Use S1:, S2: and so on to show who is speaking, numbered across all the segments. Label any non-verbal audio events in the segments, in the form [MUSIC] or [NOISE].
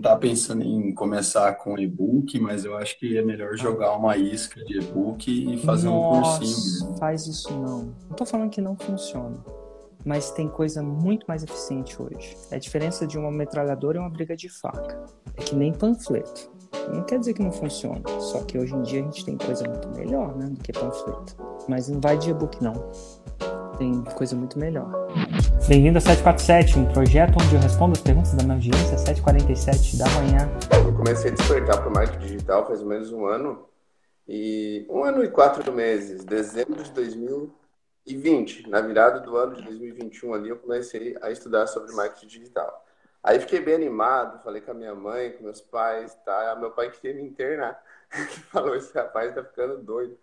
S1: não tá pensando em começar com e-book, mas eu acho que é melhor jogar uma isca de e-book e fazer Nossa, um cursinho.
S2: Faz isso não. Não tô falando que não funciona. Mas tem coisa muito mais eficiente hoje. A diferença de uma metralhadora e uma briga de faca. É que nem panfleto. Não quer dizer que não funciona. Só que hoje em dia a gente tem coisa muito melhor, né? Do que panfleto. Mas não vai de e-book, não tem coisa muito melhor. Bem-vindo a 747, um projeto onde eu respondo as perguntas da minha audiência às 7h47 da manhã.
S3: Eu comecei a despertar para o marketing digital faz menos um ano, e um ano e quatro meses, dezembro de 2020, na virada do ano de 2021 ali, eu comecei a estudar sobre marketing digital. Aí fiquei bem animado, falei com a minha mãe, com meus pais, tá? Meu pai queria me internar, [LAUGHS] que falou, esse rapaz tá ficando doido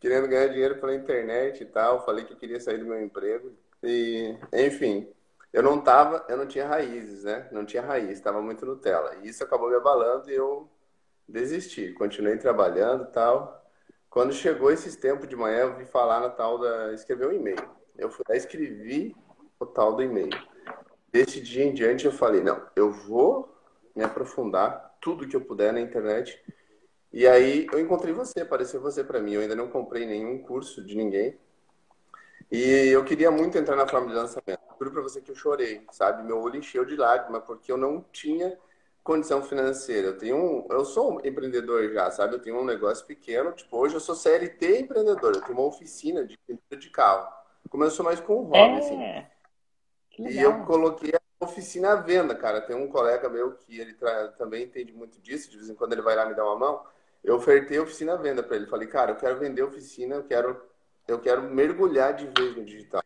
S3: querendo ganhar dinheiro pela internet e tal. Falei que queria sair do meu emprego. E, enfim, eu não tava, eu não tinha raízes, né? Não tinha raiz, estava muito Nutella. E isso acabou me abalando e eu desisti. Continuei trabalhando e tal. Quando chegou esses tempos de manhã, eu vi falar na tal da. escrever um e-mail. Eu fui lá escrevi o tal do e-mail. Desse dia em diante, eu falei: não, eu vou me aprofundar tudo que eu puder na internet e aí eu encontrei você, apareceu você para mim. Eu ainda não comprei nenhum curso de ninguém. E eu queria muito entrar na forma de lançamento. Juro para você que eu chorei, sabe? Meu olho encheu de lágrimas porque eu não tinha condição financeira. Eu tenho um, eu sou um empreendedor já, sabe? Eu tenho um negócio pequeno, tipo, hoje eu sou CLT empreendedor, eu tenho uma oficina de pintura de carro. Começou mais com um hobby, é. assim. E eu coloquei a oficina à venda, cara. Tem um colega meu que ele também entende muito disso, de vez em quando ele vai lá me dar uma mão eu ofertei a oficina à venda para ele. Falei, cara, eu quero vender oficina, eu quero, eu quero mergulhar de vez no digital.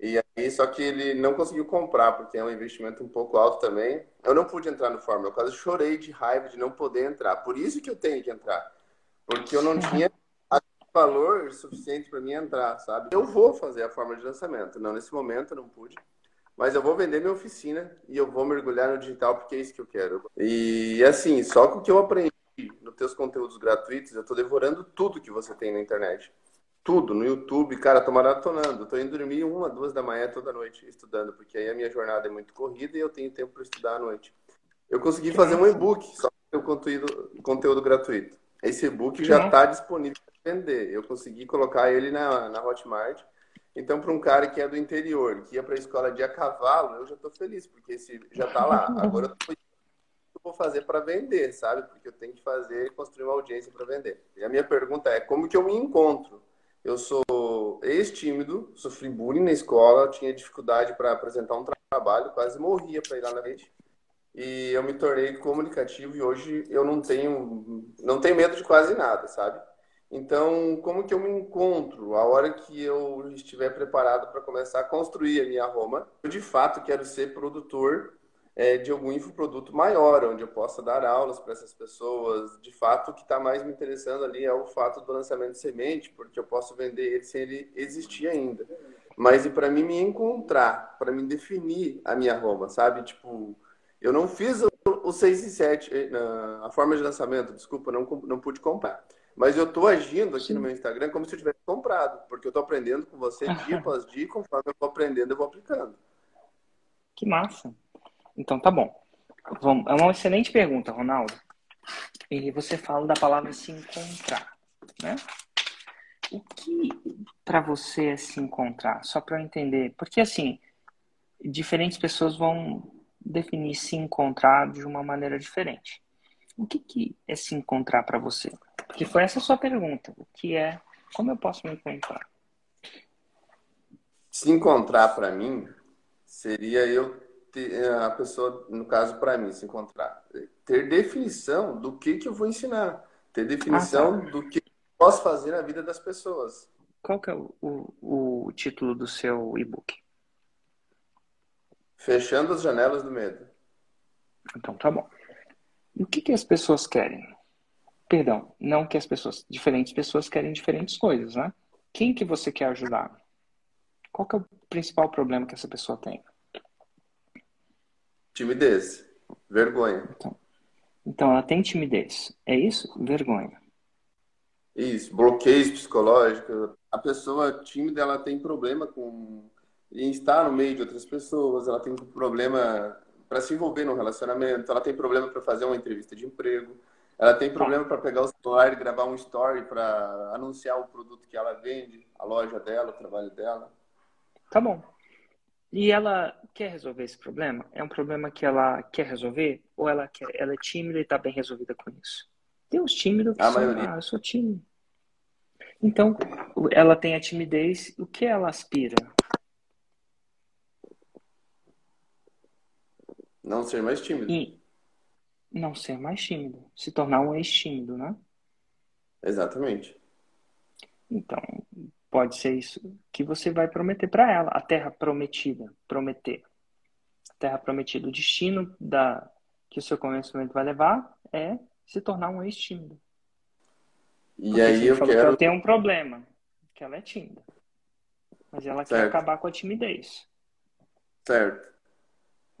S3: E aí, só que ele não conseguiu comprar, porque é um investimento um pouco alto também. Eu não pude entrar no Fórmula, eu quase chorei de raiva de não poder entrar. Por isso que eu tenho que entrar. Porque eu não [LAUGHS] tinha valor suficiente para mim entrar, sabe? Eu vou fazer a forma de lançamento. Não, nesse momento eu não pude. Mas eu vou vender minha oficina e eu vou mergulhar no digital porque é isso que eu quero. E assim, só com o que eu aprendi nos teus conteúdos gratuitos, eu tô devorando tudo que você tem na internet. Tudo, no YouTube, cara, tô maratonando. Tô indo dormir uma, duas da manhã toda noite estudando, porque aí a minha jornada é muito corrida e eu tenho tempo para estudar à noite. Eu consegui fazer um e-book só com o conteúdo, conteúdo gratuito. Esse e-book já está disponível para vender. Eu consegui colocar ele na, na Hotmart. Então, para um cara que é do interior, que ia para a escola de a cavalo, eu já estou feliz, porque esse já está lá. [LAUGHS] Agora eu tô vou fazer para vender, sabe? Porque eu tenho que fazer construir uma audiência para vender. E a minha pergunta é: como que eu me encontro? Eu sou ex-tímido, sofri bullying na escola, tinha dificuldade para apresentar um trabalho, quase morria para ir lá na frente. E eu me tornei comunicativo e hoje eu não tenho não tenho medo de quase nada, sabe? Então, como que eu me encontro a hora que eu estiver preparado para começar a construir a minha Roma? Eu de fato quero ser produtor é, de algum infoproduto maior, onde eu possa dar aulas para essas pessoas. De fato, o que está mais me interessando ali é o fato do lançamento de semente, porque eu posso vender ele sem ele existir ainda. Mas e para mim me encontrar, para me definir a minha Roma, sabe? Tipo, eu não fiz o, o 6 e 7, eh, a forma de lançamento, desculpa, não, não pude comprar. Mas eu estou agindo aqui Sim. no meu Instagram como se eu tivesse comprado, porque eu estou aprendendo com você [LAUGHS] dia após dia, conforme eu vou aprendendo, eu vou aplicando.
S2: Que massa! Então tá bom. Vamos, é uma excelente pergunta, Ronaldo. E você fala da palavra se encontrar, né? O que para você é se encontrar? Só para eu entender, porque assim, diferentes pessoas vão definir se encontrar de uma maneira diferente. O que, que é se encontrar para você? Porque foi essa a sua pergunta. O que é? Como eu posso me encontrar?
S3: Se encontrar para mim seria eu ter, eh, a pessoa, no caso para mim, se encontrar, ter definição do que, que eu vou ensinar, ter definição ah, tá. do que eu posso fazer na vida das pessoas.
S2: Qual que é o, o, o título do seu e-book?
S3: Fechando as janelas do medo.
S2: Então tá bom. E o que, que as pessoas querem? Perdão, não que as pessoas, diferentes pessoas querem diferentes coisas, né? Quem que você quer ajudar? Qual que é o principal problema que essa pessoa tem?
S3: Timidez. Vergonha.
S2: Então, então ela tem timidez. É isso? Vergonha.
S3: Isso, bloqueios psicológicos. A pessoa tímida, ela tem problema com em estar no meio de outras pessoas, ela tem problema para se envolver num relacionamento, ela tem problema para fazer uma entrevista de emprego, ela tem problema para pegar o celular e gravar um story para anunciar o produto que ela vende, a loja dela, o trabalho dela.
S2: Tá bom. E ela quer resolver esse problema? É um problema que ela quer resolver? Ou ela, quer, ela é tímida e está bem resolvida com isso? Tem uns tímidos que
S3: A
S2: são,
S3: maioria.
S2: ah, eu sou tímido. Então, ela tem a timidez, o que ela aspira?
S3: Não ser mais tímido.
S2: E não ser mais tímido, se tornar um ex-tímido, né?
S3: Exatamente.
S2: Então, pode ser isso que você vai prometer para ela, a terra prometida, prometer. A terra prometida, o destino da que o seu conhecimento vai levar é se tornar um ex-tímido.
S3: E
S2: Porque
S3: aí eu
S2: falou que
S3: quero.
S2: ela tem um problema, que ela é tímida. Mas ela quer
S3: Certo.
S2: acabar com a timidez.
S3: Certo.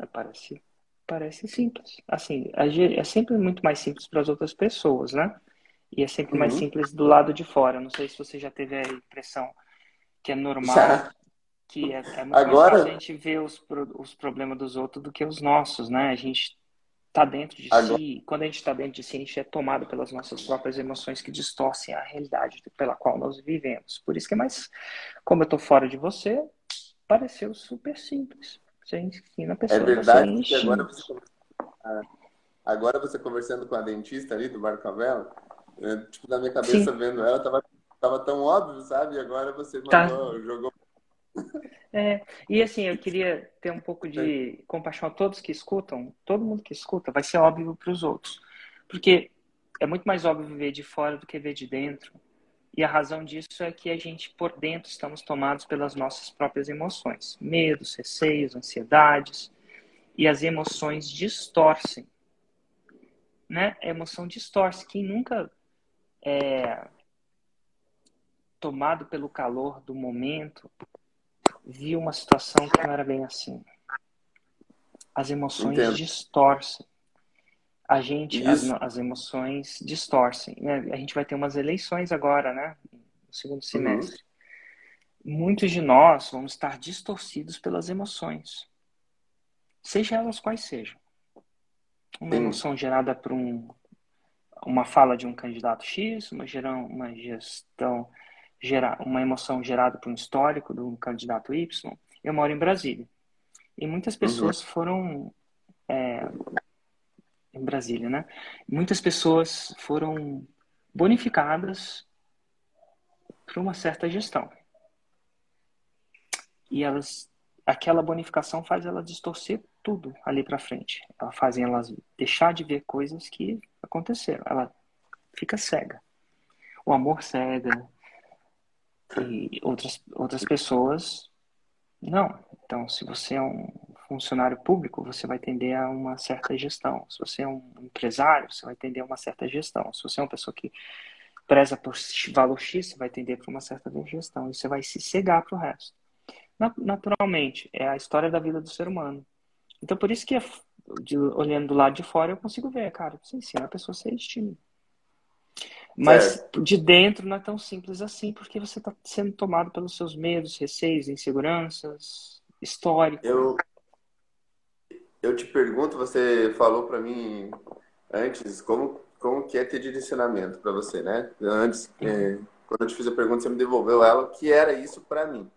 S2: É, Parece, parece simples. Assim, é sempre muito mais simples para as outras pessoas, né? E é sempre mais
S3: Uhum.
S2: simples do lado de fora. Não sei se você já teve a impressão que é normal,
S3: Já.
S2: que é, é muito
S3: Agora-
S2: mais fácil a gente ver os, os problemas dos outros do que os nossos, né? A gente tá dentro de
S3: Agora-
S2: si. Quando a gente está dentro de si, a gente é tomado pelas nossas próprias emoções que distorcem a realidade pela qual nós vivemos. Por isso que é mais, como eu tô fora de você, pareceu super simples. Você ensina a
S3: É
S2: pessoa a
S3: verdade que agora você, Ah, agora você conversando com a dentista ali do Marco Avela, é, tipo, na minha cabeça
S2: Sim.
S3: vendo ela, tava, tava tão óbvio, sabe? E agora você
S2: Tá.
S3: mandou, jogou.
S2: É, e assim, eu queria ter um pouco de compaixão a todos que escutam, todo mundo que escuta, vai ser óbvio para os outros. Porque é muito mais óbvio viver de fora do que ver de dentro. E a razão disso é que a gente, por dentro, estamos tomados pelas nossas próprias emoções. Medos, receios, ansiedades. E as emoções distorcem. Né? A emoção distorce. Quem nunca é tomado pelo calor do momento viu uma situação que não era bem assim. As emoções
S3: Entendo.
S2: distorcem. A gente, as, as emoções distorcem. né? A gente vai ter umas eleições agora, né? No segundo semestre. Muitos de nós vamos estar distorcidos pelas emoções. Seja elas quais sejam. Uma
S3: Sim.
S2: emoção gerada por um, uma fala de um candidato X, uma, gerão, uma gestão gera, uma emoção gerada por um histórico do candidato Y. Eu moro em Brasília. E muitas pessoas foram. é, em Brasília, né? Muitas pessoas foram bonificadas por uma certa gestão. E elas. Aquela bonificação faz elas distorcer tudo ali para frente. Ela faz elas deixar de ver coisas que aconteceram. Ela fica cega. O amor cega, e outras, outras pessoas não. Então, se você é um funcionário público, você vai tender a uma certa gestão. Se você é um empresário, você vai tender a uma certa gestão. Se você é uma pessoa que preza por valor X, você vai tender para uma certa gestão. E você vai se cegar para o resto. Naturalmente, é a história da vida do ser humano. Então, por isso que, de, olhando do lado de fora, eu consigo ver, cara, você ensina a pessoa a ser estímulo. Mas de dentro não é tão simples assim, porque você está sendo tomado pelos seus medos, receios, inseguranças, histórico.
S3: Eu, eu te pergunto, você falou para mim antes como, como que é ter direcionamento para você, né? Antes, é, quando eu te fiz a pergunta, você me devolveu ela, o que era isso para mim?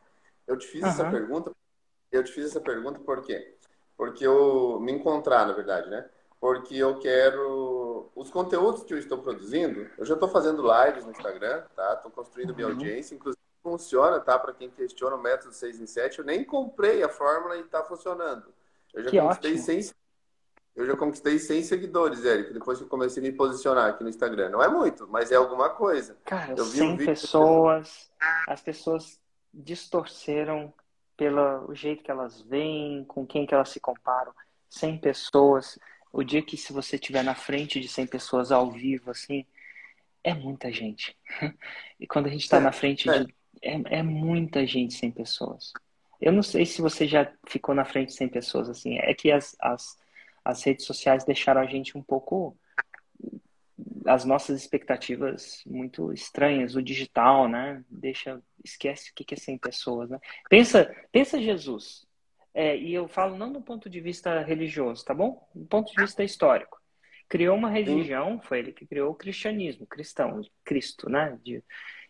S3: Eu te fiz essa
S2: Aham.
S3: pergunta, eu te fiz essa pergunta por quê? Porque eu me encontrar, na verdade, né? Porque eu quero os conteúdos que eu estou produzindo, eu já estou fazendo lives no Instagram, tá? Estou construindo minha
S2: Uhum.
S3: audiência, inclusive funciona, tá? Para quem questiona o método 6 em 7, eu nem comprei a fórmula e está funcionando. Eu já
S2: Que
S3: conquistei
S2: ótimo.
S3: 100 eu já conquistei 100 seguidores, Érico, depois que eu comecei a me posicionar aqui no Instagram. Não é muito, mas é alguma coisa.
S2: Cara,
S3: Eu vi um
S2: 100
S3: vídeo-
S2: pessoas, as pessoas distorceram pelo jeito que elas veem, com quem que elas se comparam. 100 pessoas. O dia que se você estiver na frente de 100 pessoas ao vivo, assim, é muita gente. [LAUGHS] E quando a gente está
S3: É,
S2: na frente
S3: é.
S2: de... É, é muita gente 100 pessoas. Eu não sei se você já ficou na frente de 100 pessoas, assim. É que as, as, as redes sociais deixaram a gente um pouco as nossas expectativas muito estranhas, o digital, né? Deixa, esquece o que é 100 pessoas, né? Pensa, pensa Jesus. É, e eu falo não do ponto de vista religioso, tá bom? Do ponto de vista histórico. Criou uma religião, foi ele que criou o cristianismo, cristão, Cristo, né? De,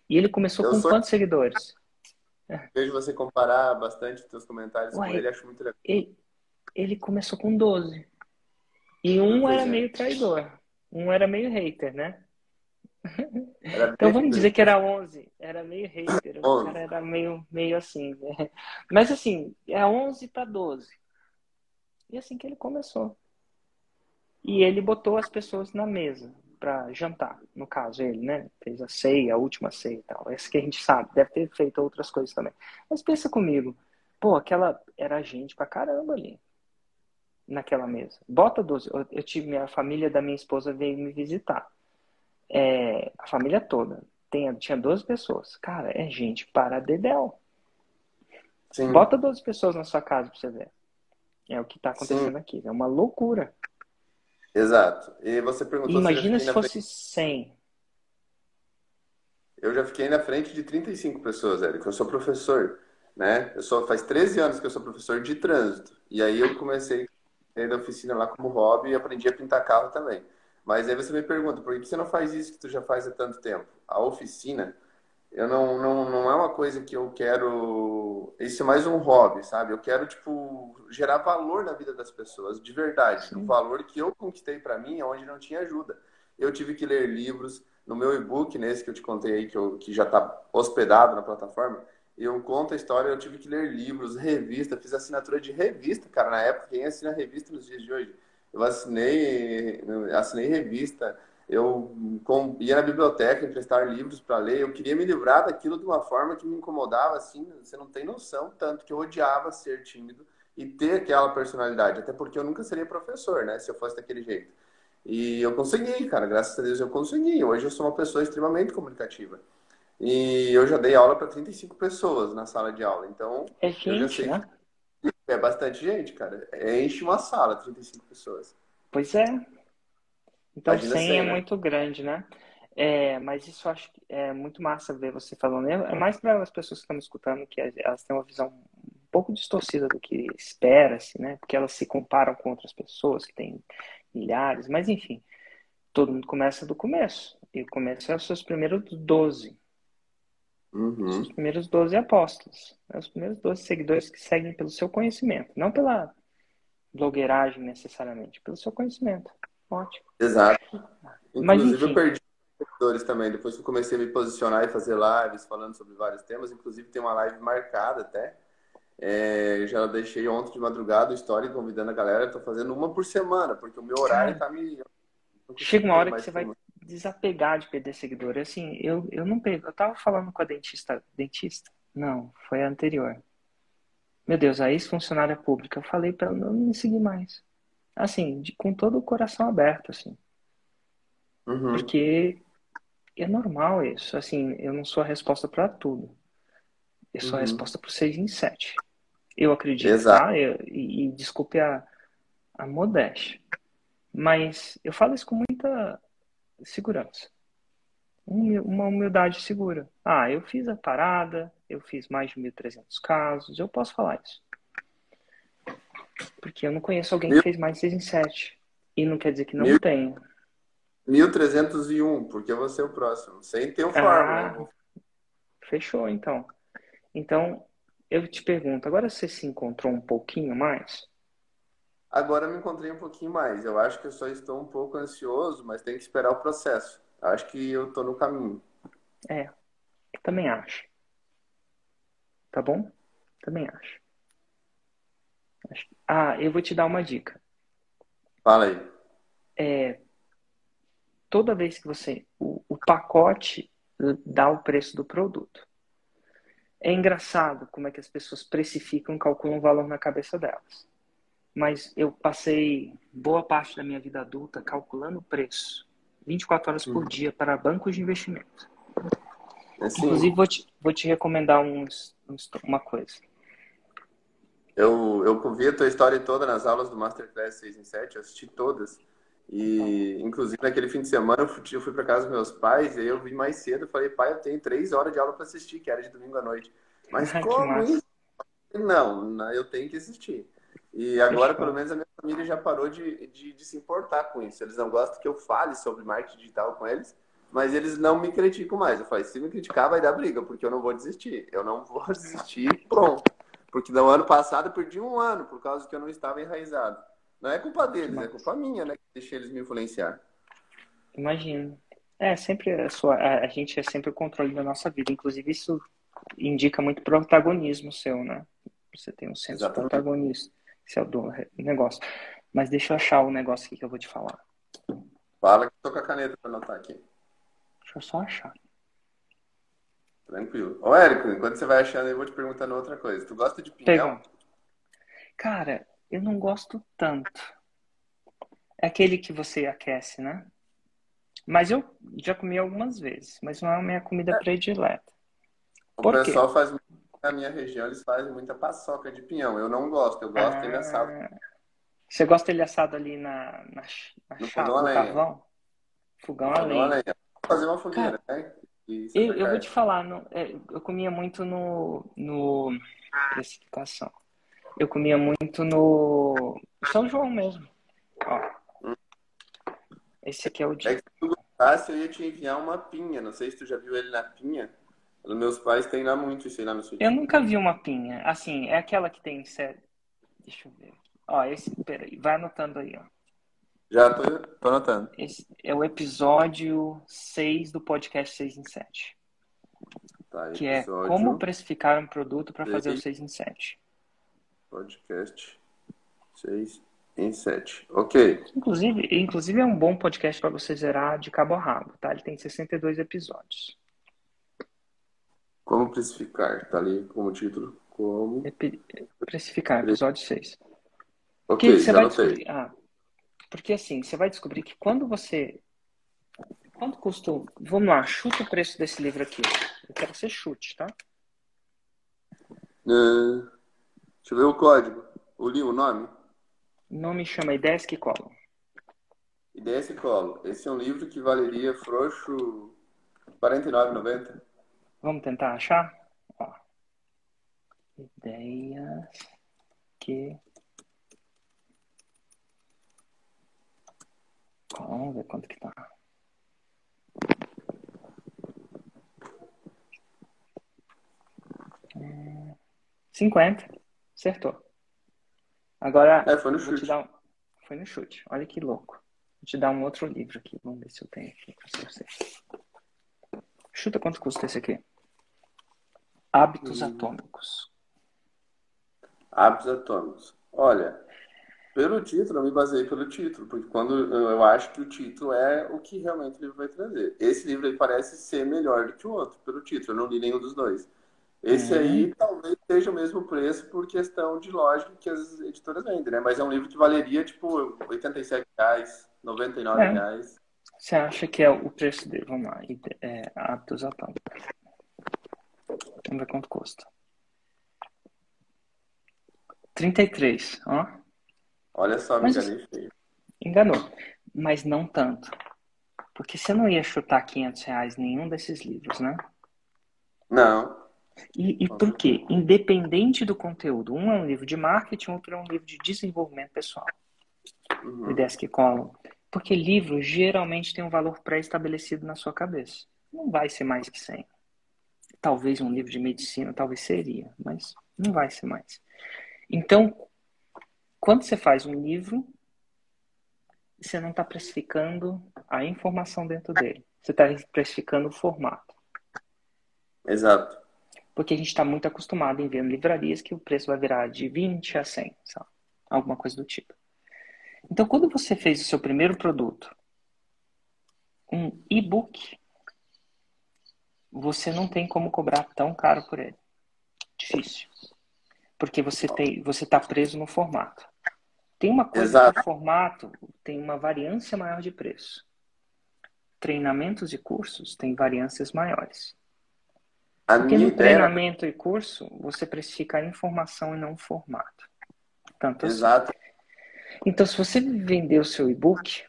S2: e ele começou eu com sou... quantos seguidores?
S3: Vejo você comparar bastante os seus comentários Ué, com ele, acho muito legal.
S2: Ele, ele começou com 12. E um era meio traidor. Um era meio hater, né? [LAUGHS] então vamos dizer que era 11. Era meio hater. O cara era meio, meio assim. Né? Mas assim, é 11 para 12. E assim que ele começou. E ele botou as pessoas na mesa para jantar, no caso ele, né? Fez a ceia, a última ceia e tal. Esse que a gente sabe, deve ter feito outras coisas também. Mas pensa comigo, pô, aquela era gente pra caramba ali naquela mesa. Bota 12. Eu, eu tive minha família da minha esposa veio me visitar. É, a família toda. Tem, tinha 12 pessoas. Cara, é gente para dedéu. Sim. Bota 12 pessoas na sua casa pra você ver. É o que tá acontecendo Sim. aqui. É uma loucura.
S3: Exato. E você perguntou
S2: Imagina se, se fosse frente... 100.
S3: Eu já fiquei na frente de 35 pessoas, Érico. Eu sou professor, né? Eu sou, faz 13 anos que eu sou professor de trânsito. E aí eu comecei da oficina lá como hobby e aprendi a pintar carro também. Mas aí você me pergunta, por que você não faz isso que tu já faz há tanto tempo? A oficina, eu não, não, não é uma coisa que eu quero. Isso é mais um hobby, sabe? Eu quero, tipo, gerar valor na vida das pessoas, de verdade. Sim. O valor que eu conquistei para mim é onde não tinha ajuda. Eu tive que ler livros. No meu e-book, nesse que eu te contei aí, que, eu, que já está hospedado na plataforma, eu conto a história, eu tive que ler livros, revista, fiz assinatura de revista, cara, na época, quem assina revista nos dias de hoje? Eu assinei, assinei revista, eu com, ia na biblioteca emprestar livros para ler, eu queria me livrar daquilo de uma forma que me incomodava, assim, você não tem noção, tanto que eu odiava ser tímido e ter aquela personalidade, até porque eu nunca seria professor, né, se eu fosse daquele jeito. E eu consegui, cara, graças a Deus eu consegui. Hoje eu sou uma pessoa extremamente comunicativa. E eu já dei aula para 35 pessoas na sala de aula. Então,
S2: é gente, né?
S3: É bastante gente, cara. Enche uma sala, 35 pessoas.
S2: Pois é. Então, Imagina 100 é né? muito grande, né? É, mas isso eu acho que é muito massa ver você falando. É mais para as pessoas que estão me escutando que elas têm uma visão um pouco distorcida do que espera-se, né? Porque elas se comparam com outras pessoas que têm milhares. Mas, enfim, todo mundo começa do começo. E o começo é os seus primeiros 12.
S3: Uhum.
S2: Os primeiros 12 apóstolos. Né? Os primeiros 12 seguidores que seguem pelo seu conhecimento. Não pela blogueiragem necessariamente, pelo seu conhecimento. Ótimo.
S3: Exato. Inclusive, Mas, enfim, eu perdi seguidores também. Depois que eu comecei a me posicionar e fazer lives falando sobre vários temas, inclusive tem uma live marcada até. É, já deixei ontem de madrugada o story convidando a galera. Estou fazendo uma por semana, porque o meu horário está me.
S2: Chega uma hora que você vai desapegar de perder seguidor. Assim, eu, eu não perco. Eu tava falando com a dentista. Dentista? Não, foi a anterior. Meu Deus, a ex-funcionária pública. Eu falei para ela não me seguir mais. Assim, de, com todo o coração aberto, assim.
S3: Uhum.
S2: Porque é normal isso. Assim, eu não sou a resposta para tudo. Eu sou uhum. a resposta para seis em sete. Eu acredito, Exato. tá? Eu, e, e desculpe a, a modéstia. Mas eu falo isso com muita segurança. Uma humildade segura. Ah, eu fiz a parada, eu fiz mais de 1.300 casos, eu posso falar isso. Porque eu não conheço alguém que fez mais de 6 em 7. E não quer dizer que não Mil... tenha.
S3: 1301, porque você é o próximo. Sem ter um ah, né?
S2: Fechou, então. Então, eu te pergunto, agora você se encontrou um pouquinho mais?
S3: Agora me encontrei um pouquinho mais. Eu acho que eu só estou um pouco ansioso, mas tem que esperar o processo. Acho que eu estou no caminho.
S2: É, também acho. Tá bom? Também acho. Ah, eu vou te dar uma dica.
S3: Fala aí.
S2: É, toda vez que você. O, o pacote dá o preço do produto. É engraçado como é que as pessoas precificam, calculam o valor na cabeça delas mas eu passei boa parte da minha vida adulta calculando o preço, 24 horas por uhum. dia, para bancos de investimento. Assim, Inclusive, vou te, vou te recomendar uns, uns, uma coisa.
S3: Eu, eu vi a tua história toda nas aulas do Masterclass 6 em 7, eu assisti todas. E, inclusive, naquele fim de semana, eu fui, eu fui para casa dos meus pais, e aí eu vim mais cedo. Falei, pai, eu tenho três horas de aula para assistir, que era de domingo à noite. Mas [LAUGHS] como isso? não, eu tenho que assistir. E agora, pelo menos, a minha família já parou de, de, de, se importar com isso. Eles não gostam que eu fale sobre marketing digital com eles, mas eles não me criticam mais. Eu falei, se me criticar, vai dar briga, porque eu não vou desistir. Eu não vou [LAUGHS] desistir, pronto. Porque no ano passado eu perdi um ano por causa que eu não estava enraizado. Não é culpa deles, é culpa minha, né? Que deixei eles me influenciar.
S2: Imagino. É, sempre a, sua, a, a, gente é sempre o controle da nossa vida. Inclusive, isso indica muito protagonismo seu, né? Você tem um senso Exatamente. protagonista. Esse é o do negócio. Mas deixa eu achar o negócio aqui que eu vou te falar.
S3: Fala que eu tô com a caneta para anotar aqui.
S2: Deixa eu só achar.
S3: Tranquilo. Ô, Érico, enquanto você vai achando, eu vou te perguntando outra coisa. Tu gosta de pinhão?
S2: Cara, eu não gosto tanto. É aquele que você aquece, né? Mas eu já comi algumas vezes, mas não é a minha comida é. predileta.
S3: O Por pessoal quê? faz na minha região, eles fazem muita paçoca de pinhão. Eu não gosto, eu gosto ah, dele assado.
S2: Você gosta dele assado ali na, na, na no chapa, fogão no carvão? Fogão a lenha.
S3: Fazer uma fogueira,
S2: Cara, né? Eu, eu, vou te falar, no, é, eu comia muito no, no precificação. Eu comia muito no São João mesmo. Ó. Hum. Esse aqui é o dia. É que
S3: se tu gostasse, eu ia te enviar uma pinha. Não sei se tu já viu ele na pinha. Os meus pais têm lá muito isso aí lá no sul.
S2: Eu nunca vi uma pinha. Assim, é aquela que tem. Deixa eu ver. Ó, esse. Peraí, vai anotando aí, ó.
S3: Já tô, tô anotando.
S2: Esse é o episódio 6 do podcast 6 em 7. Tá, que é como precificar um produto para fazer o 6 em 7.
S3: Podcast 6 em 7. Ok.
S2: Inclusive, inclusive é um bom podcast para você zerar de cabo a rabo, tá? Ele tem 62 episódios.
S3: Como precificar? Tá ali como título. Como.
S2: Precificar, episódio 6. Ok, que você vai descobrir. Ah, porque assim, você vai descobrir que quando você. Quanto custou? Vamos lá, chuta o preço desse livro aqui. Eu quero que você chute, tá?
S3: Uh, deixa eu ver o código. O livro, o nome?
S2: Nome chama Ideias que Colam.
S3: Ideias que Colam. Esse é um livro que valeria frouxo R$ 49,90.
S2: Vamos tentar achar? Ó. Ideias que. Vamos ver quanto que tá. É... 50. Acertou. Agora.
S3: É, foi no chute.
S2: Um... Foi no chute. Olha que louco. Vou te dar um outro livro aqui. Vamos ver se eu tenho aqui para você. Chuta quanto custa esse aqui. Hábitos hum. atômicos.
S3: Hábitos atômicos. Olha, pelo título, eu me baseei pelo título, porque quando eu acho que o título é o que realmente o livro vai trazer. Esse livro aí parece ser melhor do que o outro, pelo título. Eu não li nenhum dos dois. Esse uhum. aí talvez seja o mesmo preço por questão de lógica que as editoras vendem, né? Mas é um livro que valeria, tipo, 87 reais, 99 é. reais.
S2: Você acha que é o preço dele? Vamos lá. É, hábitos atômicos. Vamos ver quanto custa. 33, ó.
S3: Olha só, me enganei feio.
S2: Enganou. Mas não tanto. Porque você não ia chutar 500 reais nenhum desses livros, né?
S3: Não.
S2: E, e por quê? Independente do conteúdo. Um é um livro de marketing, outro é um livro de desenvolvimento pessoal. Uhum. Ideias que colam. Porque livro geralmente tem um valor pré-estabelecido na sua cabeça. Não vai ser mais que 100. Talvez um livro de medicina, talvez seria, mas não vai ser mais. Então, quando você faz um livro, você não está precificando a informação dentro dele. Você está precificando o formato.
S3: Exato.
S2: Porque a gente está muito acostumado em ver livrarias que o preço vai virar de 20 a 100, sabe? alguma coisa do tipo. Então, quando você fez o seu primeiro produto, um e-book, você não tem como cobrar tão caro por ele. Difícil. Porque você tem, você está preso no formato. Tem uma coisa Exato. que o formato tem uma variância maior de preço. Treinamentos e cursos têm variâncias maiores. A Porque no treinamento e curso, você precifica a informação e não o formato. Tanto
S3: assim. Exato.
S2: Assim. Então, se você vender o seu e-book,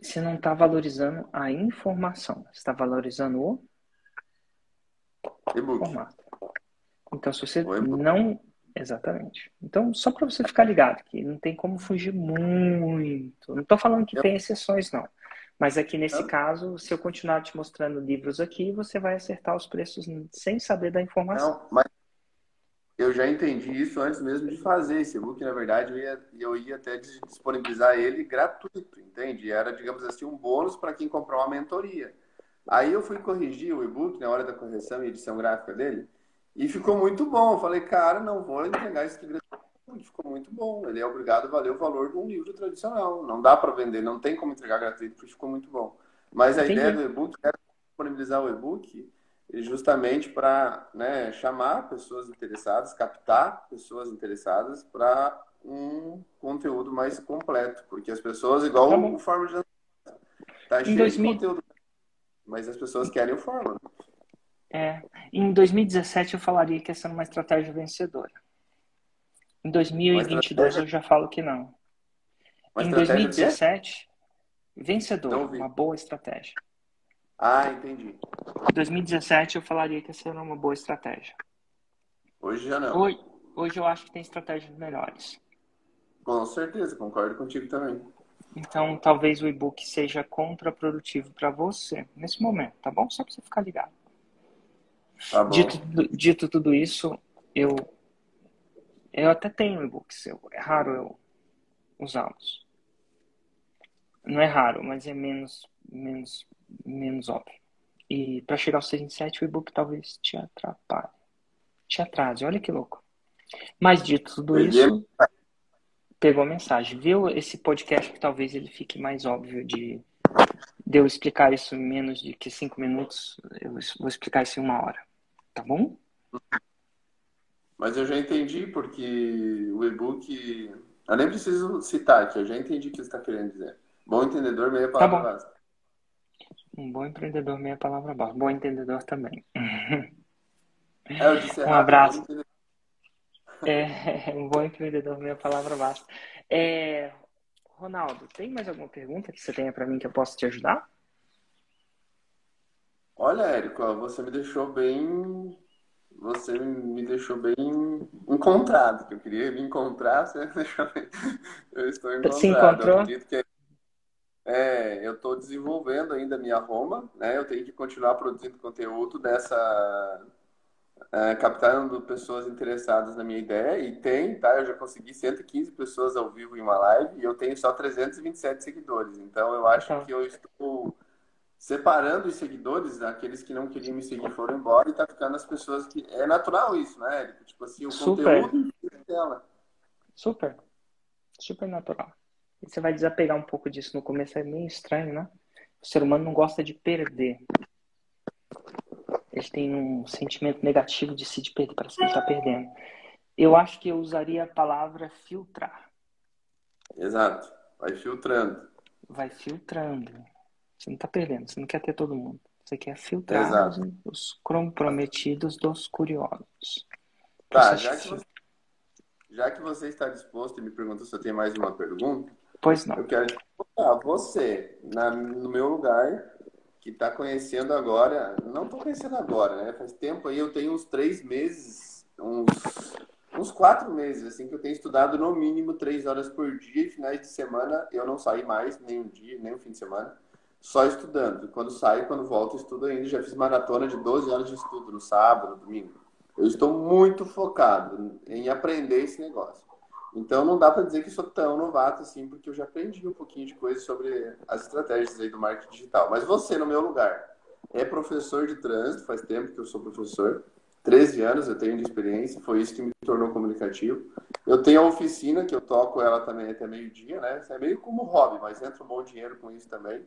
S2: você não está valorizando a informação, você está valorizando o
S3: e-book.
S2: formato. Então, se você não Exatamente. Então, só para você ficar ligado, que não tem como fugir muito. Não estou falando que tem exceções, não. Mas aqui nesse caso, se eu continuar te mostrando livros aqui, você vai acertar os preços sem saber da informação. Não,
S3: mas eu já entendi isso antes mesmo de fazer esse e-book. Na verdade, eu ia, eu ia até disponibilizar ele gratuito, entende? Era, digamos assim, um bônus para quem comprar uma mentoria. Aí eu fui corrigir o e-book na hora da correção e edição gráfica dele e ficou muito bom. Eu falei, cara, não vou entregar isso aqui gratuito ficou muito bom. Ele é obrigado a valer o valor de um livro tradicional. Não dá para vender, não tem como entregar gratuito, porque ficou muito bom. Mas a Entendi. ideia do e-book era disponibilizar o e-book justamente para né, chamar pessoas interessadas, captar pessoas interessadas para um conteúdo mais completo. Porque as pessoas, igual tá o Fórmula de tá cheio 2000... de conteúdo, mas as pessoas querem o Fórmula.
S2: É, em 2017 eu falaria que essa é uma estratégia vencedora. Em 2022 eu já falo que não. Uma em 2017, vencedor, uma boa estratégia.
S3: Ah, entendi.
S2: Em 2017 eu falaria que essa era uma boa estratégia.
S3: Hoje já não.
S2: Hoje, hoje eu acho que tem estratégias melhores.
S3: Com certeza, concordo contigo também.
S2: Então, talvez o e-book seja contraprodutivo para você nesse momento, tá bom? Só para você ficar ligado. Tá bom. Dito, dito tudo isso, eu eu até tenho e-books, eu, é raro eu usá-los. Não é raro, mas é menos, menos, menos óbvio. E para chegar ao 6 em 7, o e-book talvez te atrapalhe. Te atrase, olha que louco. Mas dito tudo isso, pegou a mensagem. Viu esse podcast que talvez ele fique mais óbvio de, de eu explicar isso em menos de que cinco minutos. Eu vou explicar isso em uma hora. Tá bom?
S3: Mas eu já entendi, porque o e-book. Eu nem preciso citar aqui, eu já entendi o que você está querendo dizer. Bom entendedor, meia palavra tá básica.
S2: Um bom empreendedor, meia palavra básica. Bom entendedor também.
S3: É, eu disse [LAUGHS]
S2: errado, um abraço. É, [LAUGHS] um bom empreendedor, meia palavra básica. É, Ronaldo, tem mais alguma pergunta que você tenha para mim que eu possa te ajudar?
S3: Olha, Érico, você me deixou bem você me deixou bem encontrado, que eu queria me encontrar, você [LAUGHS] deixou bem... Eu estou encontrado.
S2: Se encontrou? Eu
S3: que é, eu estou desenvolvendo ainda a minha Roma, né? Eu tenho que continuar produzindo conteúdo dessa... É, captando pessoas interessadas na minha ideia, e tem, tá? Eu já consegui 115 pessoas ao vivo em uma live, e eu tenho só 327 seguidores. Então, eu acho que eu estou separando os seguidores, aqueles que não queriam me seguir foram embora e tá ficando as pessoas que. É natural isso, né? Tipo assim, o Super. conteúdo dela.
S2: Super. Super natural. Você vai desapegar um pouco disso no começo, é meio estranho, né? O ser humano não gosta de perder. Ele tem um sentimento negativo de se de perder, parece que ele está perdendo. Eu acho que eu usaria a palavra filtrar.
S3: Exato. Vai filtrando.
S2: Vai filtrando. Você não está perdendo, você não quer ter todo mundo. Você quer filtrar os, os, comprometidos dos curiosos.
S3: Tá, já que, você, já que você está disposto e me perguntou se eu tenho mais uma pergunta.
S2: Pois não.
S3: Eu quero te perguntar, você, na, no meu lugar, que está conhecendo agora, não estou conhecendo agora, né? Faz tempo aí, eu tenho uns três meses, uns, uns quatro meses, assim, que eu tenho estudado no mínimo três horas por dia e finais de semana eu não saí mais, nem um dia, nem um fim de semana só estudando. Quando saio, quando volto, estudo ainda. Já fiz maratona de 12 horas de estudo no sábado, no domingo. Eu estou muito focado em aprender esse negócio. Então não dá para dizer que sou tão novato assim, porque eu já aprendi um pouquinho de coisa sobre as estratégias aí do marketing digital. Mas você, no meu lugar, é professor de trânsito, faz tempo que eu sou professor. 13 anos eu tenho de experiência, foi isso que me tornou comunicativo. Eu tenho a oficina, que eu toco ela também até meio-dia, né? É meio como hobby, mas entra um bom dinheiro com isso também.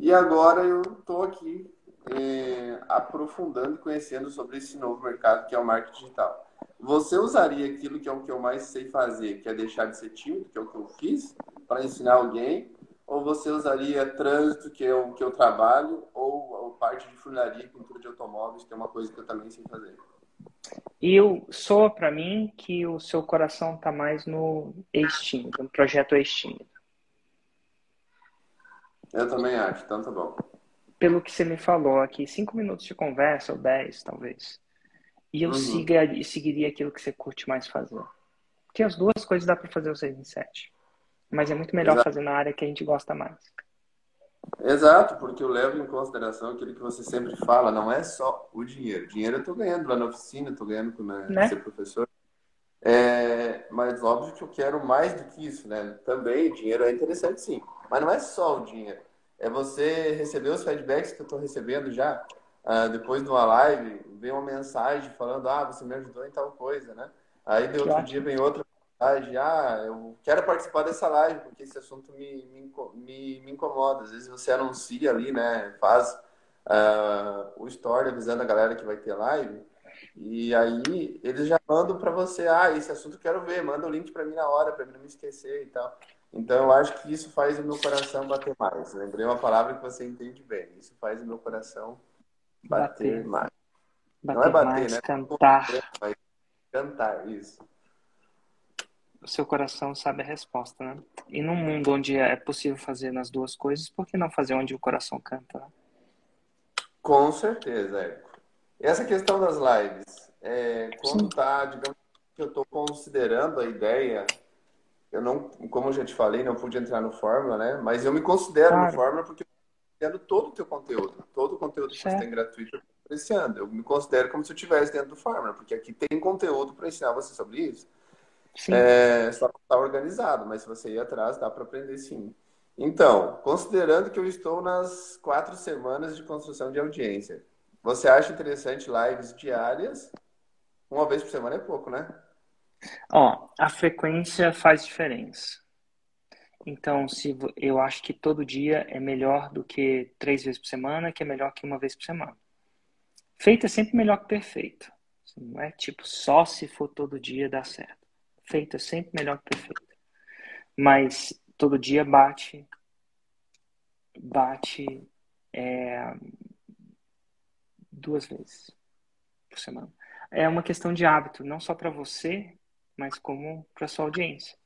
S3: E agora eu estou aqui é, aprofundando e conhecendo sobre esse novo mercado que é o marketing digital. Você usaria aquilo que é o que eu mais sei fazer, que é deixar de ser tímido, que é o que eu fiz, para ensinar alguém? Ou você usaria trânsito, que é o que eu trabalho, ou, ou parte de funilaria e pintura de automóveis, que é uma coisa que eu também sei fazer?
S2: Eu soa para mim que o seu coração está mais no ex-tímido, no projeto ex-tímido.
S3: Eu também acho, então tá bom.
S2: Pelo que você me falou aqui, cinco minutos de conversa, ou dez, talvez. E eu uhum. siga, seguiria aquilo que você curte mais fazer. Porque as duas coisas dá para fazer o 6 em 7. Mas é muito melhor Exato. fazer na área que a gente gosta mais.
S3: Exato, porque eu levo em consideração aquilo que você sempre fala, não é só o dinheiro. Dinheiro eu estou ganhando lá na oficina, estou ganhando com né, né? ser professor. É, mas óbvio que eu quero mais do que isso, né? Também dinheiro é interessante sim, mas não é só o dinheiro. É você receber os feedbacks que eu estou recebendo já. Uh, depois de uma live, vem uma mensagem falando, ah, você me ajudou em tal coisa, né? Aí de outro dia vem outra mensagem, ah, eu quero participar dessa live, porque esse assunto me, me, me, me incomoda. Às vezes você anuncia ali, né? Faz uh, o story avisando a galera que vai ter live. E aí eles já mandam para você, ah, esse assunto eu quero ver, manda o link para mim na hora, para mim não me esquecer e tal. Então eu acho que isso faz o meu coração bater mais. Lembrei uma palavra que você entende bem. Isso faz o meu coração bater, bater. mais.
S2: Bater não é bater, mais,
S3: né?
S2: Cantar.
S3: Cantar, isso.
S2: O seu coração sabe a resposta, né? E num mundo onde é possível fazer nas duas coisas, por que não fazer onde o coração canta? Né?
S3: Com certeza, Érico. Essa questão das lives, é, quando tá, digamos que eu estou considerando a ideia, eu não, como eu já te falei, não pude entrar no Fórmula, né? Mas eu me considero claro. no Fórmula porque eu considero todo o teu conteúdo, todo o conteúdo que você tem gratuito apreciando. Eu me considero como se eu estivesse dentro do Fórmula, porque aqui tem conteúdo para ensinar você sobre isso. Sim. É, só não está organizado, mas se você ir atrás, dá para aprender sim. Então, considerando que eu estou nas quatro semanas de construção de audiência, você acha interessante lives diárias? Uma vez por semana é pouco, né?
S2: Ó, a frequência faz diferença. Então, se eu acho que todo dia é melhor do que três vezes por semana, que é melhor que uma vez por semana. Feito é sempre melhor que perfeito. Não é tipo só se for todo dia dá certo. Feito é sempre melhor que perfeito. Mas todo dia bate, bate é, duas vezes por semana. É uma questão de hábito, não só para você, mas como para sua audiência.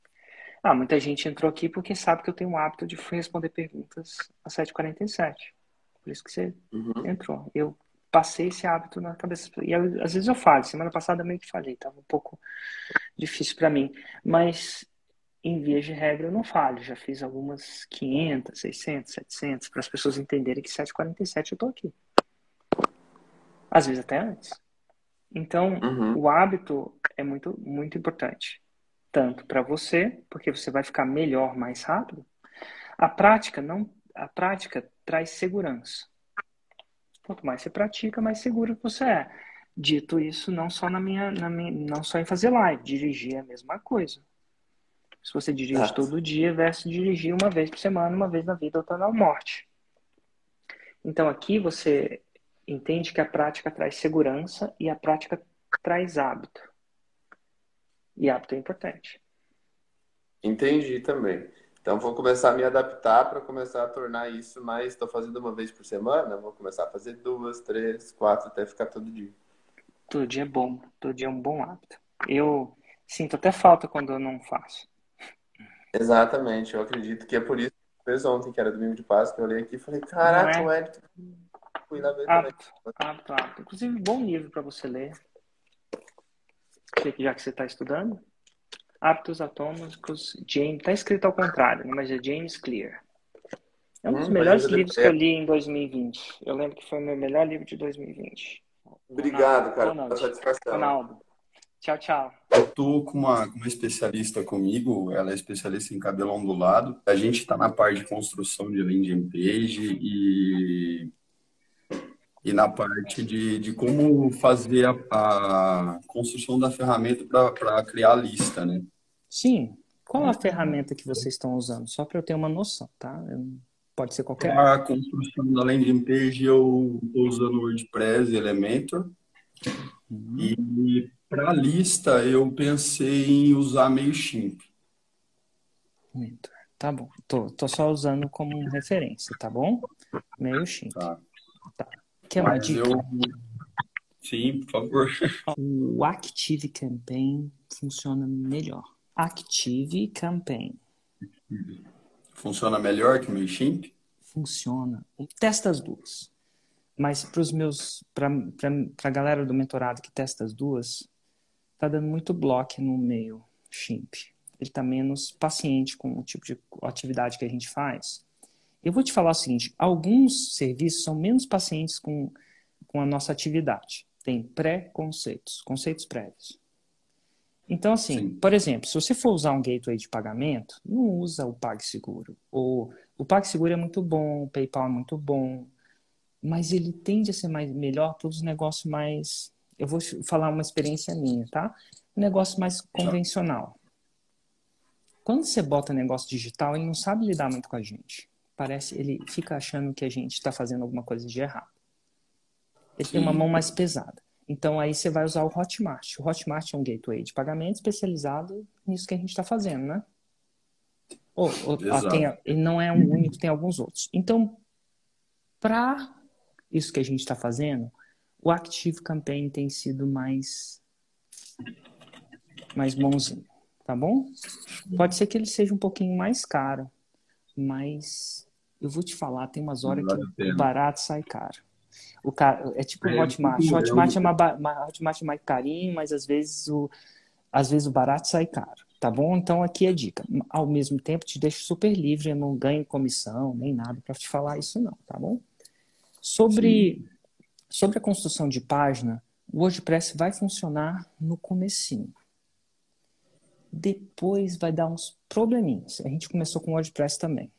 S2: Ah, muita gente entrou aqui porque sabe que eu tenho o hábito de responder perguntas às 7h47. Por isso que você uhum. entrou. Eu passei esse hábito na cabeça. E eu, às vezes eu falo. Semana passada meio que falei. Estava um pouco difícil para mim. Mas, em via de regra, eu não falho. Já fiz algumas 500, 600, 700, para as pessoas entenderem que 7h47 eu estou aqui às vezes até antes. Então, uhum. o hábito é muito, muito importante. Tanto para você, porque você vai ficar melhor mais rápido. A prática não, a prática traz segurança. Quanto mais você pratica, mais seguro você é. Dito isso, não só na minha, na minha, não só em fazer live, dirigir é a mesma coisa. Se você dirige ah. todo dia, versus dirigir uma vez por semana, uma vez na vida, outra na morte. Então aqui você entende que a prática traz segurança e a prática traz hábito. E hábito é importante.
S3: Entendi também. Então vou começar a me adaptar para começar a tornar isso mais. Estou fazendo uma vez por semana, vou começar a fazer duas, três, quatro, até ficar todo dia.
S2: Todo dia é bom, todo dia é um bom hábito. Eu sinto até falta quando eu não faço.
S3: Exatamente, eu acredito que é por isso que fez ontem, que era domingo de Páscoa, eu olhei aqui e falei, caraca, é? o Edson
S2: fui lá ver apto, apto, apto. Inclusive, bom livro para você ler. Já que você está estudando. Aptos Atômicos, James. Está escrito ao contrário, né? mas é James Clear. É um dos hum, melhores livros que eu li em 2020. Eu lembro que foi o meu melhor livro de 2020.
S3: Obrigado, cara, pela satisfação.
S2: Ronaldo. Tchau, tchau.
S1: Eu tô com uma, uma especialista comigo, ela é especialista em cabelo ondulado. A gente está na parte de construção de landing page e e na parte de, de como fazer a, a construção da ferramenta para criar a lista, né?
S2: Sim. Qual a ferramenta que vocês estão usando? Só para eu ter uma noção, tá? Pode ser qualquer.
S1: Para a construção da landing page, eu estou usando o WordPress e Elementor. Uhum. E para a lista, eu pensei em usar MailChimp.
S2: Tá bom. Tô, tô só usando como referência, tá bom? MailChimp. Tá. tá. Quer uma dica? Eu...
S1: Sim, por favor. [LAUGHS]
S2: O Active Campaign funciona melhor. Active Campaign.
S1: Funciona melhor que o MailChimp?
S2: Funciona. Testa as duas. Mas para os meus, para a galera do mentorado que testa as duas, tá dando muito bloco no meio chimp. Ele está menos paciente com o tipo de atividade que a gente faz. Eu vou te falar o seguinte: alguns serviços são menos pacientes com, com a nossa atividade. Tem pré-conceitos, conceitos prévios. Então, assim, Sim. por exemplo, se você for usar um gateway de pagamento, não usa o PagSeguro. Ou o PagSeguro é muito bom, o PayPal é muito bom, mas ele tende a ser mais melhor para os negócios mais. Eu vou falar uma experiência minha, tá? Um negócio mais convencional. Quando você bota negócio digital, ele não sabe lidar muito com a gente. Parece, ele fica achando que a gente está fazendo alguma coisa de errado. Ele Sim. tem uma mão mais pesada. Então aí você vai usar o Hotmart. O Hotmart é um gateway de pagamento especializado nisso que a gente está fazendo, né? Ou, ou ah, tem, ele não é um único, tem alguns outros. Então, para isso que a gente está fazendo, o Active Campaign tem sido mais mais bonzinho, tá bom? Pode ser que ele seja um pouquinho mais caro, mas eu vou te falar, tem umas horas que o barato sai caro. O cara, é tipo o é, Hotmart. O Hotmart é, uma, uma, Hotmart é mais carinho, mas às vezes o, às vezes o barato sai caro. Tá bom? Então aqui é dica. Ao mesmo tempo, te deixo super livre, eu não ganho comissão nem nada para te falar isso, não, tá bom? Sobre, sobre a construção de página, o WordPress vai funcionar no comecinho. Depois vai dar uns probleminhas. A gente começou com o WordPress também.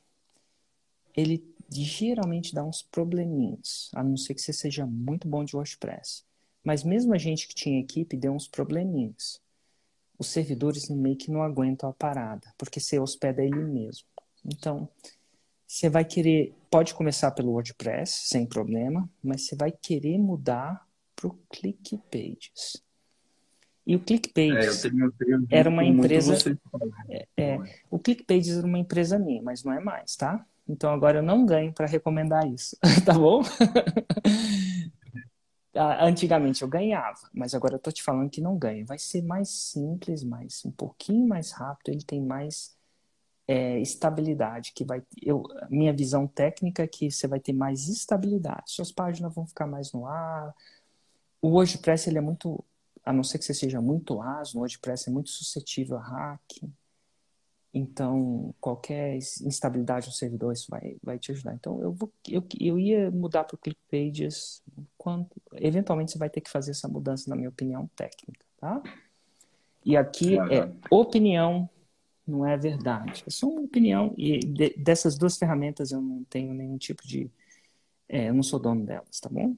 S2: Ele geralmente dá uns probleminhas, a não ser que você seja muito bom de WordPress. Mas mesmo a gente que tinha equipe deu uns probleminhas. Os servidores meio que não aguentam a parada, porque você hospeda ele mesmo. Então, você vai querer, pode começar pelo WordPress, sem problema, mas você vai querer mudar para o ClickPages. E o ClickPages é, tenho, tenho era uma empresa. É, é, o ClickPages era uma empresa minha, mas não é mais, tá? Então agora eu não ganho para recomendar isso, [LAUGHS] tá bom? [LAUGHS] Ah, antigamente eu ganhava, mas agora eu tô te falando que não ganho. Vai ser mais simples, mais um pouquinho mais rápido. Ele tem mais é, estabilidade, que vai. Eu, minha visão técnica é que você vai ter mais estabilidade. Suas páginas vão ficar mais no ar. O WordPress ele é muito, a não ser que você seja muito aso, o WordPress é muito suscetível a hacking. Então, qualquer instabilidade no servidor, isso vai, vai te ajudar. Então, eu, vou, eu, eu ia mudar para o ClickPages. Quando, eventualmente, você vai ter que fazer essa mudança, na minha opinião, técnica, tá? E aqui é opinião, não é verdade. É só uma opinião. E de, dessas duas ferramentas, eu não tenho nenhum tipo de... É, eu não sou dono delas, tá bom?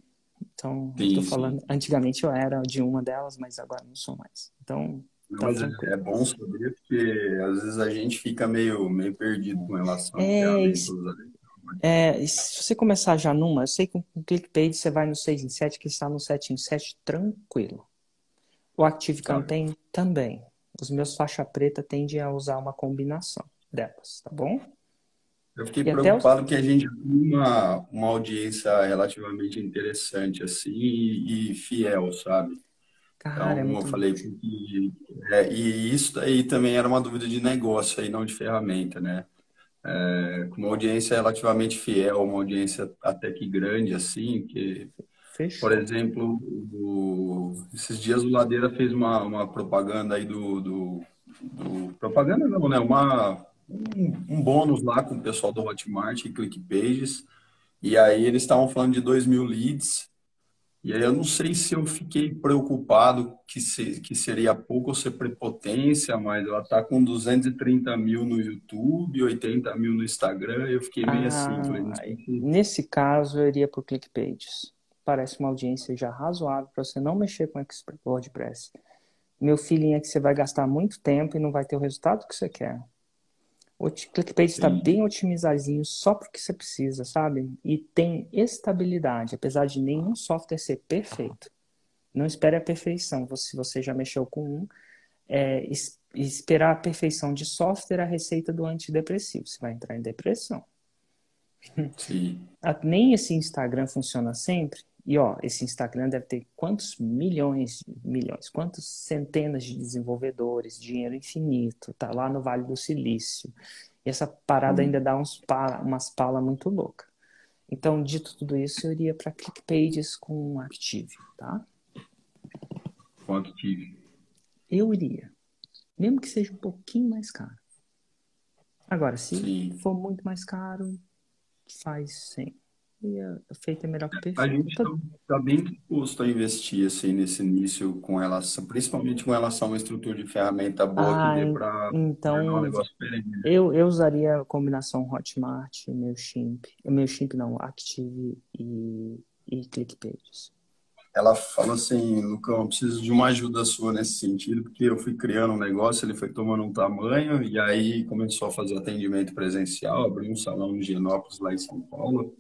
S2: Então, estou falando... Antigamente eu era de uma delas, mas agora não sou mais. Então,
S1: Tá é, bom saber, porque às vezes a gente fica meio, meio perdido com relação é, a
S2: é, se você começar já numa, eu sei que com o ClickPage você vai no 6 em 7, que está no 7 em 7 tranquilo. O Active Campaign também. Os meus faixa preta tendem a usar uma combinação delas, tá bom?
S1: Eu fiquei e preocupado os... que a gente tem uma, uma audiência relativamente interessante assim e, e fiel, sabe? Cara, então, é eu falei, que, é, e isso daí também era uma dúvida de negócio aí, não de ferramenta, né? É, com uma audiência relativamente fiel, uma audiência até que grande, assim, que, Fechou. por exemplo, o, esses dias o Ladeira fez uma, uma propaganda aí do, do, do propaganda não, né? Uma, um, um, bônus lá com o pessoal do Hotmart e ClickPages, e aí eles estavam falando de 2 mil leads, e aí eu não sei se eu fiquei preocupado que, se, que seria pouco ou ser prepotência, mas ela está com 230 mil no YouTube, 80 mil no Instagram, eu fiquei meio assim, ah, assim. Falei,
S2: nesse caso, eu iria por ClickPages. Parece uma audiência já razoável para você não mexer com WordPress. Meu feeling é que você vai gastar muito tempo e não vai ter o resultado que você quer. O ClickPage está bem otimizadinho só porque você precisa, sabe? E tem estabilidade, apesar de nenhum software ser perfeito. Não espere a perfeição. Se você já mexeu com um, é, esperar a perfeição de software a receita do antidepressivo. Você vai entrar em depressão. Sim. [LAUGHS] Nem esse Instagram funciona sempre. E ó, esse Instagram deve ter quantos milhões, milhões, quantos centenas de desenvolvedores, dinheiro infinito, tá lá no Vale do Silício. E essa parada hum. ainda dá uns pala, umas palas muito loucas. Então, dito tudo isso, eu iria para ClickPages com Active, tá?
S1: Com Active.
S2: Eu iria. Mesmo que seja um pouquinho mais caro. Agora, se Sim. for muito mais caro, faz sem. E a feita é melhor que perfeita.
S1: A gente está tá bem disposto a investir assim, nesse início, com relação, principalmente com relação a uma estrutura de ferramenta boa ah, que dê para
S2: então, um negócio perene. Eu, eu usaria a combinação Hotmart, MailChimp. MailChimp não, Active e, e ClickPages
S1: ela fala assim, Lucão, eu preciso de uma ajuda sua nesse sentido, porque eu fui criando um negócio, ele foi tomando um tamanho, e aí começou a fazer atendimento presencial, abri um salão em Genópolis, lá em São Paulo,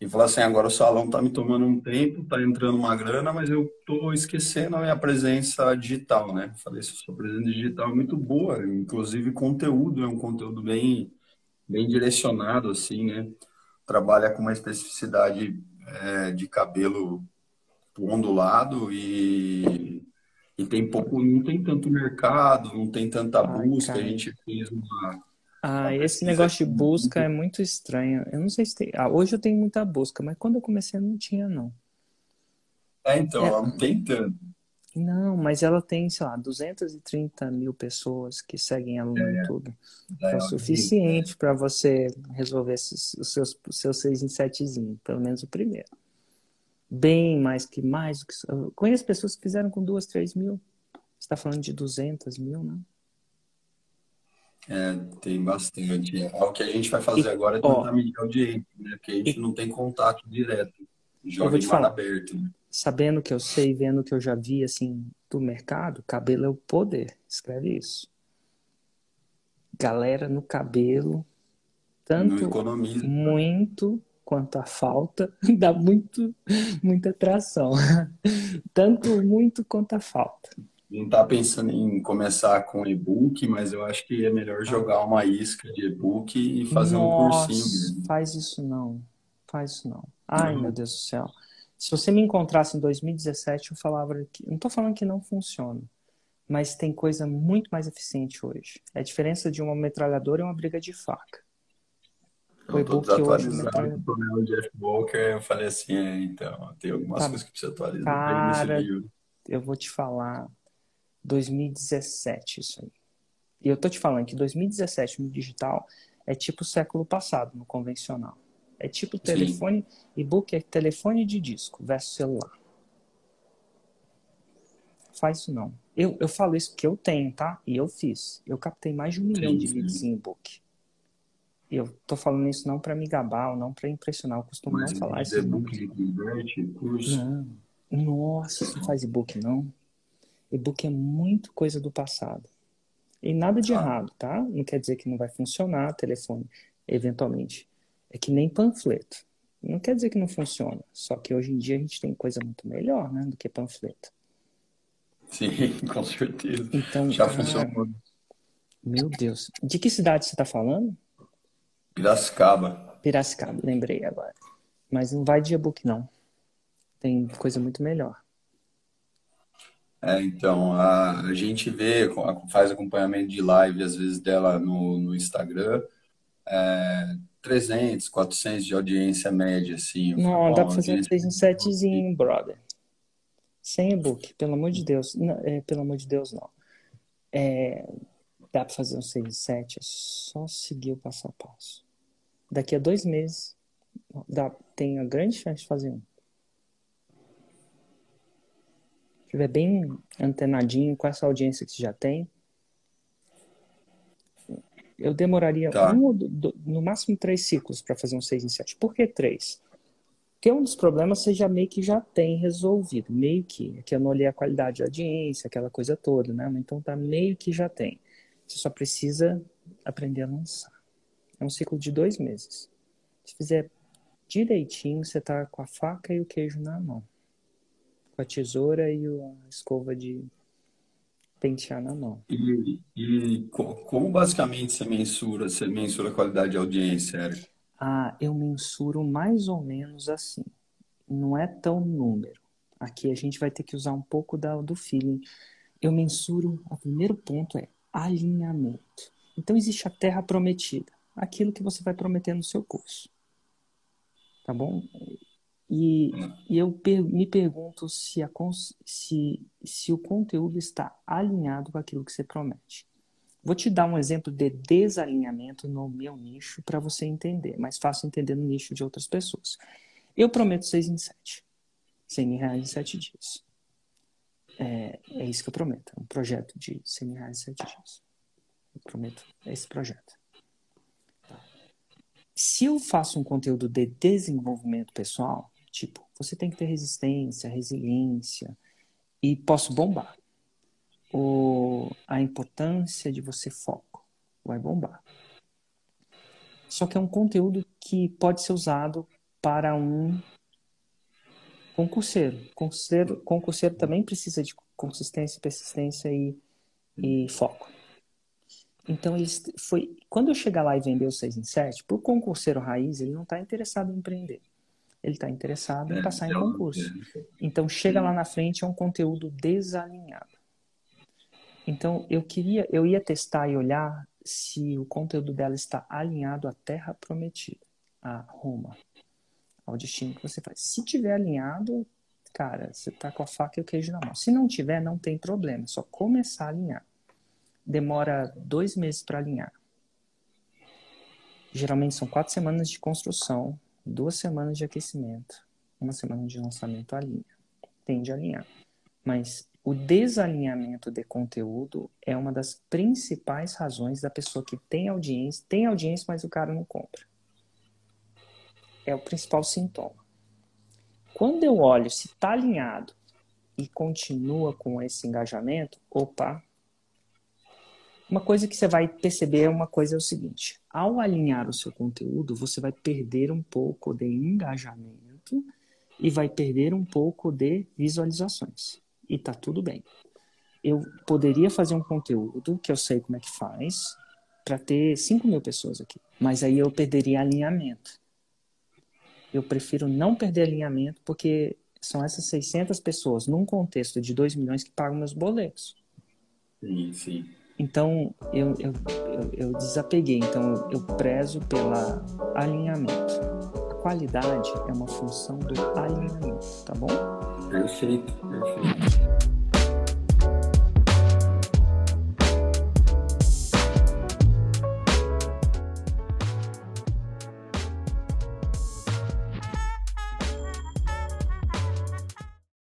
S1: e falou assim, agora o salão está me tomando um tempo, está entrando uma grana, mas eu estou esquecendo a minha presença digital, né? Falei, sua presença digital é muito boa, inclusive conteúdo, é um conteúdo bem, bem direcionado, assim, né? Trabalha com uma especificidade é, de cabelo ondulado e, e tem pouco, não tem tanto mercado, não tem tanta busca. Ai, a gente fez uma.
S2: Ah, esse negócio de busca é muito estranho. Eu não sei se tem. Ah, hoje eu tenho muita busca, mas quando eu comecei não tinha, não.
S1: É, então, é... ela não tem tanto.
S2: Não, mas ela tem, sei lá, 230 mil pessoas que seguem ela no é, YouTube. É, é o suficiente para você resolver os seus, os seus seis em setezinho, pelo menos o primeiro bem mais que mais do que. Eu conheço pessoas que fizeram com duas, três mil. Você está falando de 200 mil, né?
S1: É, tem bastante. É, o que a gente vai fazer e, agora é tentar medir a audiência, né? Porque a gente e, não tem contato direto. Joga de mar aberto. Né?
S2: Sabendo que eu sei, vendo que eu já vi, assim, do mercado, cabelo é o poder. Escreve isso. Galera no cabelo, tanto
S1: né?
S2: muito quanto a falta, [LAUGHS] dá muito, muita atração. [LAUGHS] Tanto muito quanto a falta.
S1: Não está pensando em começar com e-book, mas eu acho que é melhor jogar uma isca de e-book e fazer Nossa, um cursinho. Mesmo.
S2: Faz isso não. Faz isso não. Ai, não. meu Deus do céu. Se você me encontrasse em 2017, eu falava que. Não estou falando que não funciona, mas tem coisa muito mais eficiente hoje. É a diferença de uma metralhadora e uma briga de faca.
S1: O e-book hoje, né? o Jeff Walker, eu falei assim, é, então, tem algumas tá. coisas que precisa atualizar
S2: Cara, eu vou te falar, 2017 isso aí. E eu tô te falando que 2017 no digital é tipo século passado no convencional. É tipo telefone, e-book é telefone de disco versus celular. Faz isso não. Eu, eu falo isso porque eu tenho, tá? E eu fiz. Eu captei mais de um milhão de leads em e-book eu tô falando isso não para me gabar ou não para impressionar, eu costumo Mas não falar isso.
S1: E-book curso.
S2: Não. Nossa, isso não faz e-book não. E-book é muito coisa do passado. E nada de ah. errado, tá? Não quer dizer que não vai funcionar telefone, eventualmente. É que nem panfleto. Não quer dizer que não funciona. Só que hoje em dia a gente tem coisa muito melhor, né, do que panfleto.
S1: Sim, [LAUGHS] com certeza.
S2: Então,
S1: já cara, funcionou.
S2: Meu Deus. De que cidade você está falando?
S1: Piracicaba.
S2: Piracicaba, lembrei agora. Mas não vai de e-book, não. Tem coisa muito melhor.
S1: É, então, a, a gente vê, faz acompanhamento de live, às vezes, dela no, no Instagram. É, 300, 400 de audiência média, assim.
S2: Não, dá pra fazer um 6 em 7 brother. Sem e-book, pelo amor de Deus. Não, é, pelo amor de Deus, não. É, dá pra fazer um 6 em 7, é só seguir o passo a passo daqui a dois meses dá, tem a grande chance de fazer um. Se estiver bem antenadinho com essa audiência que você já tem, eu demoraria tá. um, no máximo três ciclos para fazer um 6 em 7. Por que três? Porque um dos problemas você já meio que já tem resolvido, meio que, é que eu não olhei a qualidade de audiência, aquela coisa toda, né? Então tá meio que já tem. Você só precisa aprender a lançar. É um ciclo de dois meses. Se fizer direitinho, você tá com a faca e o queijo na mão. Com a tesoura e a escova de pentear na mão.
S1: E, e como basicamente você mensura, você mensura a qualidade de audiência, Eric?
S2: Ah, eu mensuro mais ou menos assim. Não é tão número. Aqui a gente vai ter que usar um pouco da, do feeling. Eu mensuro, o primeiro ponto é alinhamento. Então existe a terra prometida aquilo que você vai prometer no seu curso. Tá bom? E, e eu per, me pergunto se, a, se, se o conteúdo está alinhado com aquilo que você promete. Vou te dar um exemplo de desalinhamento no meu nicho para você entender. Mais fácil entender no nicho de outras pessoas. Eu prometo 6 em 7. 100 mil reais em 7 dias. É, é isso que eu prometo. Um projeto de 100 mil reais em 7 dias. Eu prometo esse projeto. Tá. Se eu faço um conteúdo de desenvolvimento pessoal, tipo, você tem que ter resistência, resiliência, e posso bombar o, a importância de você foco. Vai bombar. Só que é um conteúdo que pode ser usado para um concurseiro. Concurseiro, concurseiro também precisa de consistência, persistência e, e foco. Então, foi, quando eu chegar lá e vender o 6 em 7, para o concurseiro raiz, ele não está interessado em empreender. Ele está interessado em é, passar em concurso. Então, chega lá na frente, é um conteúdo desalinhado. Então, eu queria, eu ia testar e olhar se o conteúdo dela está alinhado à terra prometida, a Roma, ao destino que você faz. Se tiver alinhado, cara, você tá com a faca e o queijo na mão. Se não tiver, não tem problema, é só começar a alinhar. Demora dois meses para alinhar. Geralmente são quatro semanas de construção, duas semanas de aquecimento, uma semana de lançamento alinha. Tende a alinhar. Mas o desalinhamento de conteúdo é uma das principais razões da pessoa que tem audiência, tem audiência, mas o cara não compra. É o principal sintoma. Quando eu olho se está alinhado e continua com esse engajamento, opa. Uma coisa que você vai perceber é uma coisa é o seguinte: ao alinhar o seu conteúdo, você vai perder um pouco de engajamento e vai perder um pouco de visualizações e tá tudo bem. Eu poderia fazer um conteúdo que eu sei como é que faz para ter 5 mil pessoas aqui, mas aí eu perderia alinhamento. Eu prefiro não perder alinhamento porque são essas 600 pessoas num contexto de 2 milhões que pagam meus boletos.
S1: Sim, sim.
S2: Então, eu, eu, eu, eu desapeguei. Então, eu prezo pela alinhamento. A qualidade é uma função do alinhamento, tá bom?
S1: Perfeito, perfeito.